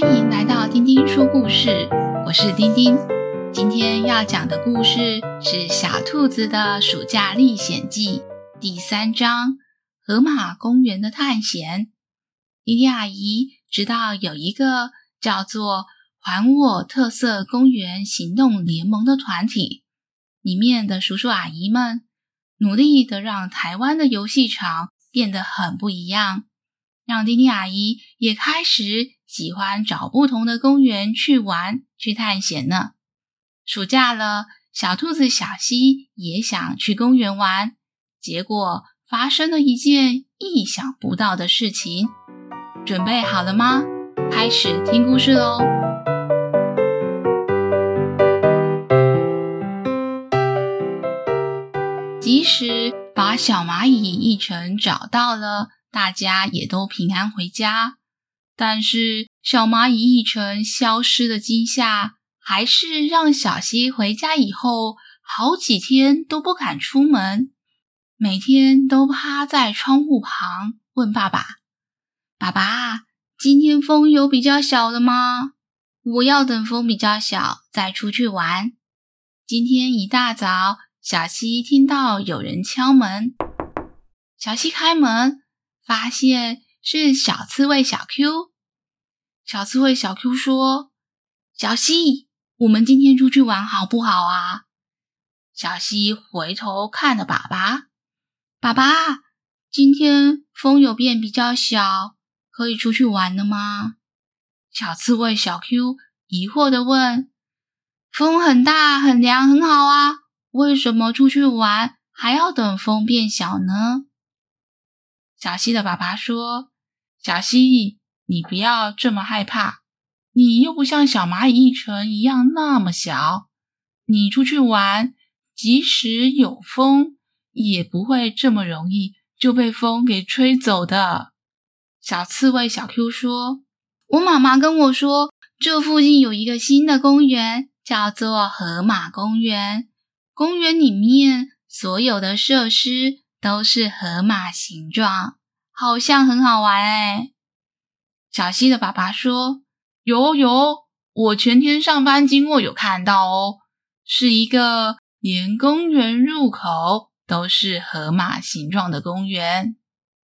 欢迎来到丁丁说故事，我是丁丁。今天要讲的故事是《小兔子的暑假历险记》第三章《河马公园的探险》。丁丁阿姨知道有一个叫做“还我特色公园行动联盟”的团体，里面的叔叔阿姨们努力的让台湾的游戏场变得很不一样，让丁丁阿姨也开始。喜欢找不同的公园去玩、去探险呢。暑假了，小兔子小希也想去公园玩，结果发生了一件意想不到的事情。准备好了吗？开始听故事喽！即使把小蚂蚁一成找到了，大家也都平安回家。但是小蚂蚁一成消失的惊吓，还是让小希回家以后好几天都不敢出门，每天都趴在窗户旁问爸爸：“爸爸，今天风有比较小的吗？我要等风比较小再出去玩。”今天一大早，小希听到有人敲门，小希开门，发现。是小刺猬小 Q。小刺猬小 Q 说：“小溪，我们今天出去玩好不好啊？”小溪回头看了爸爸：“爸爸，今天风有变比较小，可以出去玩了吗？”小刺猬小 Q 疑惑地问：“风很大，很凉，很好啊，为什么出去玩还要等风变小呢？”小溪的爸爸说：“小蜥蜴，你不要这么害怕，你又不像小蚂蚁一成一样那么小，你出去玩，即使有风，也不会这么容易就被风给吹走的。”小刺猬小 Q 说：“我妈妈跟我说，这附近有一个新的公园，叫做河马公园。公园里面所有的设施。”都是河马形状，好像很好玩哎。小溪的爸爸说：“有有，我前天上班经过有看到哦，是一个连公园入口都是河马形状的公园。”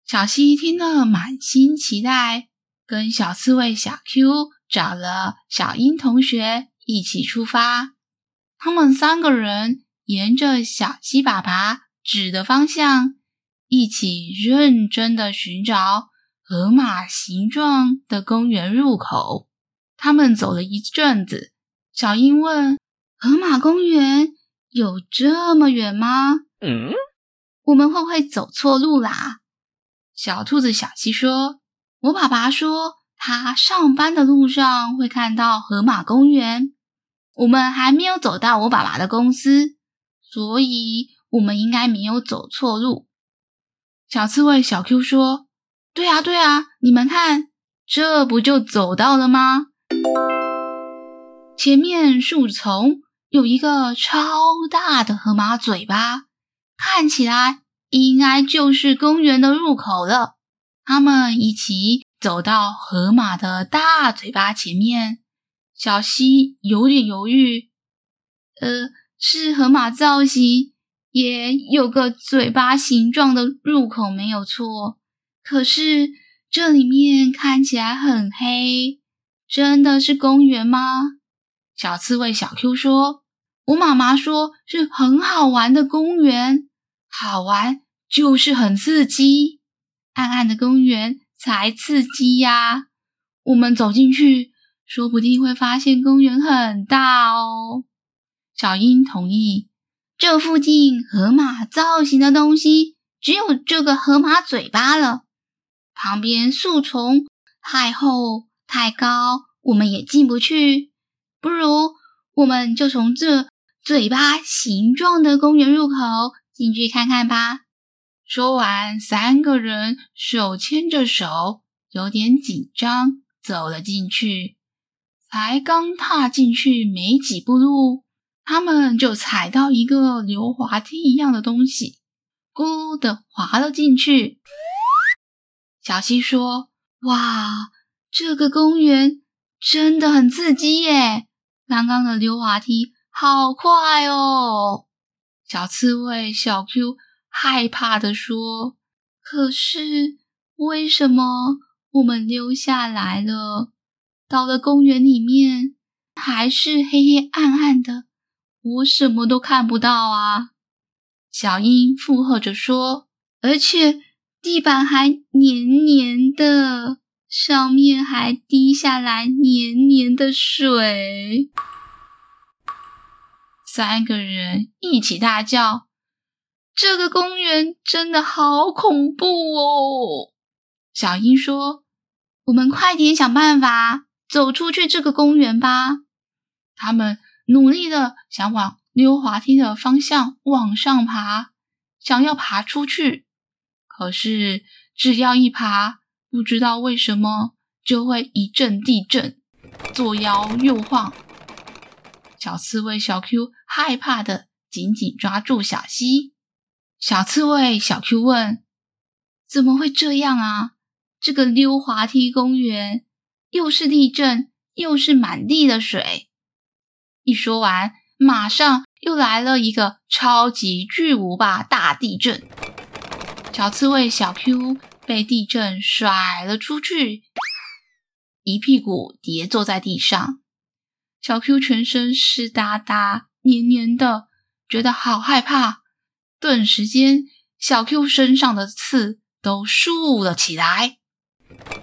小希听了满心期待，跟小刺猬小 Q 找了小英同学一起出发。他们三个人沿着小溪爸爸指的方向，一起认真的寻找河马形状的公园入口。他们走了一阵子，小英问：“河马公园有这么远吗？嗯，我们会不会走错路啦？”小兔子小七说：“我爸爸说，他上班的路上会看到河马公园。我们还没有走到我爸爸的公司，所以。”我们应该没有走错路。小刺猬小 Q 说：“对啊，对啊，你们看，这不就走到了吗？前面树丛有一个超大的河马嘴巴，看起来应该就是公园的入口了。”他们一起走到河马的大嘴巴前面，小溪有点犹豫：“呃，是河马造型。”也有个嘴巴形状的入口，没有错。可是这里面看起来很黑，真的是公园吗？小刺猬小 Q 说：“我妈妈说是很好玩的公园，好玩就是很刺激，暗暗的公园才刺激呀。我们走进去，说不定会发现公园很大哦。”小英同意。这附近河马造型的东西只有这个河马嘴巴了。旁边树丛太厚太高，我们也进不去。不如我们就从这嘴巴形状的公园入口进去看看吧。说完，三个人手牵着手，有点紧张，走了进去。才刚踏进去没几步路。他们就踩到一个溜滑梯一样的东西，咕的滑了进去。小溪说：“哇，这个公园真的很刺激耶！刚刚的溜滑梯好快哦。小刺猬小 Q 害怕的说：“可是为什么我们溜下来了，到了公园里面还是黑黑暗暗的，我什么都看不到啊？”小英附和着说：“而且地板还黏黏的。”上面还滴下来黏黏的水，三个人一起大叫：“这个公园真的好恐怖哦！”小英说：“我们快点想办法走出去这个公园吧。”他们努力的想往溜滑梯的方向往上爬，想要爬出去，可是只要一爬，不知道为什么就会一阵地震，左摇右晃。小刺猬小 Q 害怕的紧紧抓住小溪。小刺猬小 Q 问：“怎么会这样啊？这个溜滑梯公园又是地震，又是满地的水。”一说完，马上又来了一个超级巨无霸大地震。小刺猬小 Q。被地震甩了出去，一屁股跌坐在地上。小 Q 全身湿哒哒、黏黏的，觉得好害怕。顿时间，小 Q 身上的刺都竖了起来。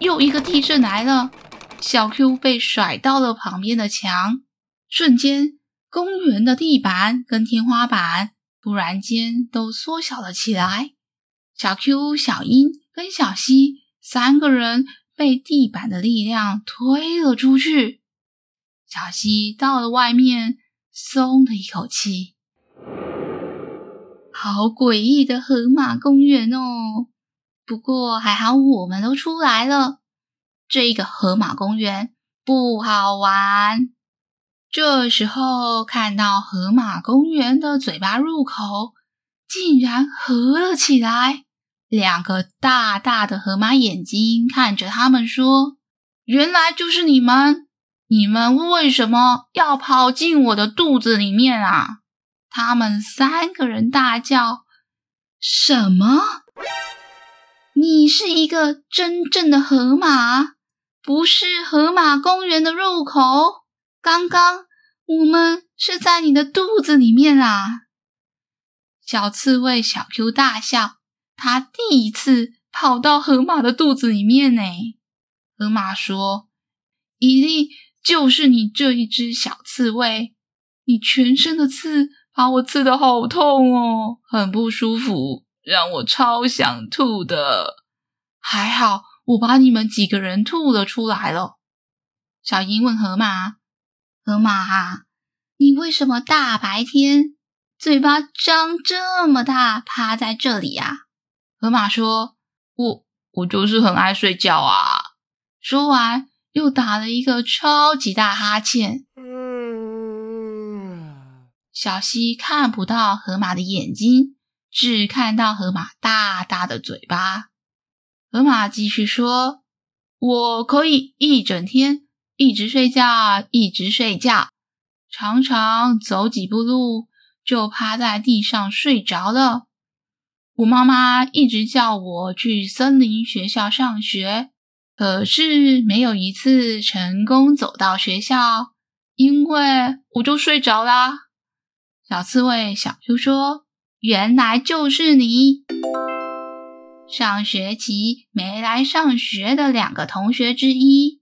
又一个地震来了，小 Q 被甩到了旁边的墙。瞬间，公园的地板跟天花板突然间都缩小了起来。小 Q、小英。跟小西三个人被地板的力量推了出去，小西到了外面，松了一口气。好诡异的河马公园哦！不过还好我们都出来了。这个河马公园不好玩。这时候看到河马公园的嘴巴入口竟然合了起来。两个大大的河马眼睛看着他们说：“原来就是你们！你们为什么要跑进我的肚子里面啊？”他们三个人大叫：“什么？你是一个真正的河马，不是河马公园的入口？刚刚我们是在你的肚子里面啊！”小刺猬小 Q 大笑。他第一次跑到河马的肚子里面呢。河马说：“一定就是你这一只小刺猬，你全身的刺把我刺得好痛哦，很不舒服，让我超想吐的。还好我把你们几个人吐了出来了。”小鹰问河马：“河马啊，你为什么大白天嘴巴张这么大，趴在这里呀？”河马说：“我我就是很爱睡觉啊。”说完，又打了一个超级大哈欠。小溪看不到河马的眼睛，只看到河马大大的嘴巴。河马继续说：“我可以一整天一直睡觉，一直睡觉，常常走几步路就趴在地上睡着了。”我妈妈一直叫我去森林学校上学，可是没有一次成功走到学校，因为我就睡着啦。小刺猬小 Q 说：“原来就是你。”上学期没来上学的两个同学之一，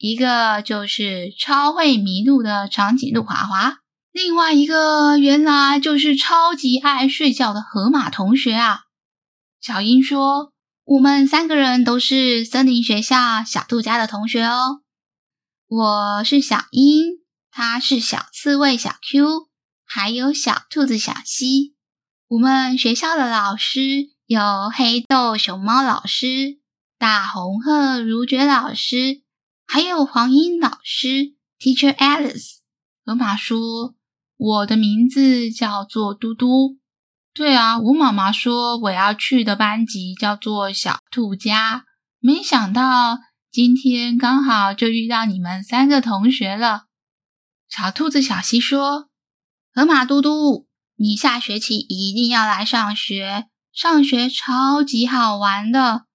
一个就是超会迷路的长颈鹿华华。另外一个原来就是超级爱睡觉的河马同学啊！小英说：“我们三个人都是森林学校小兔家的同学哦。我是小英，他是小刺猬小 Q，还有小兔子小溪。我们学校的老师有黑豆熊猫老师、大红鹤如觉老师，还有黄莺老师 Teacher Alice。”河马说。我的名字叫做嘟嘟。对啊，我妈妈说我要去的班级叫做小兔家。没想到今天刚好就遇到你们三个同学了。小兔子小溪说：“河马嘟嘟，你下学期一定要来上学，上学超级好玩的。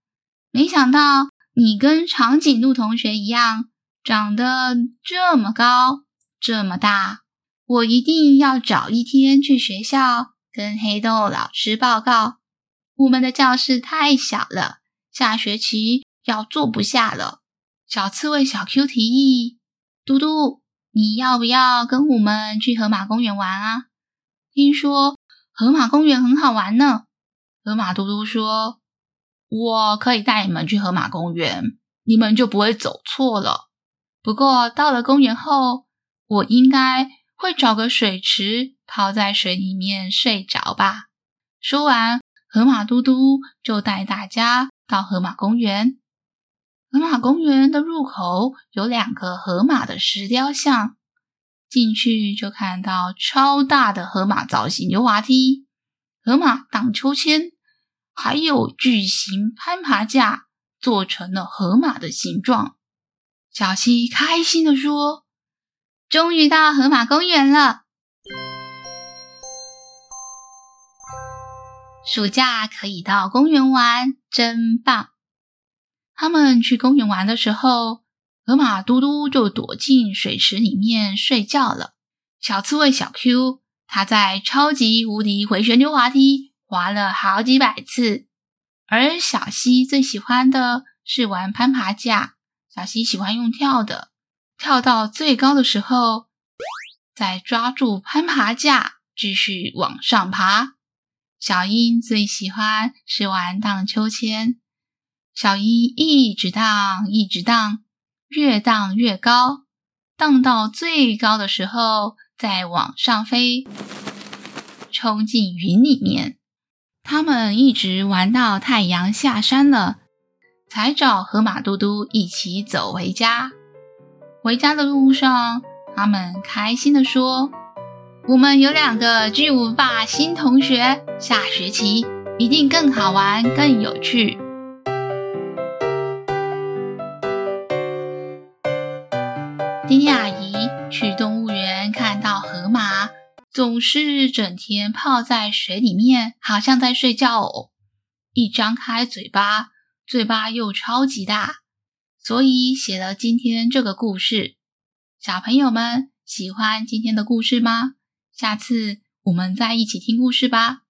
没想到你跟长颈鹿同学一样，长得这么高，这么大。我一定要找一天去学校跟黑豆老师报告。我们的教室太小了，下学期要坐不下了。”小刺猬小 Q 提议：“嘟嘟。”你要不要跟我们去河马公园玩啊？听说河马公园很好玩呢。河马嘟嘟说：“我可以带你们去河马公园，你们就不会走错了。不过到了公园后，我应该会找个水池泡在水里面睡着吧。”说完，河马嘟嘟就带大家到河马公园。河马公园的入口有两个河马的石雕像，进去就看到超大的河马造型溜滑梯、河马荡秋千，还有巨型攀爬架，做成了河马的形状。小溪开心地说：“终于到河马公园了！暑假可以到公园玩，真棒！”他们去公园玩的时候，河马嘟嘟就躲进水池里面睡觉了。小刺猬小 Q，他在超级无敌回旋溜滑梯滑了好几百次。而小溪最喜欢的是玩攀爬架，小溪喜欢用跳的，跳到最高的时候，再抓住攀爬架继续往上爬。小英最喜欢是玩荡秋千。小鹰一直荡，一直荡，越荡越高，荡到最高的时候再往上飞，冲进云里面。他们一直玩到太阳下山了，才找河马嘟嘟一起走回家。回家的路上，他们开心地说：“我们有两个巨无霸新同学，下学期一定更好玩，更有趣。”丁丁阿姨去动物总是整天泡在水里面，好像在睡觉哦。一张开嘴巴，嘴巴又超级大，所以写了今天这个故事。小朋友们喜欢今天的故事吗？下次我们再一起听故事吧。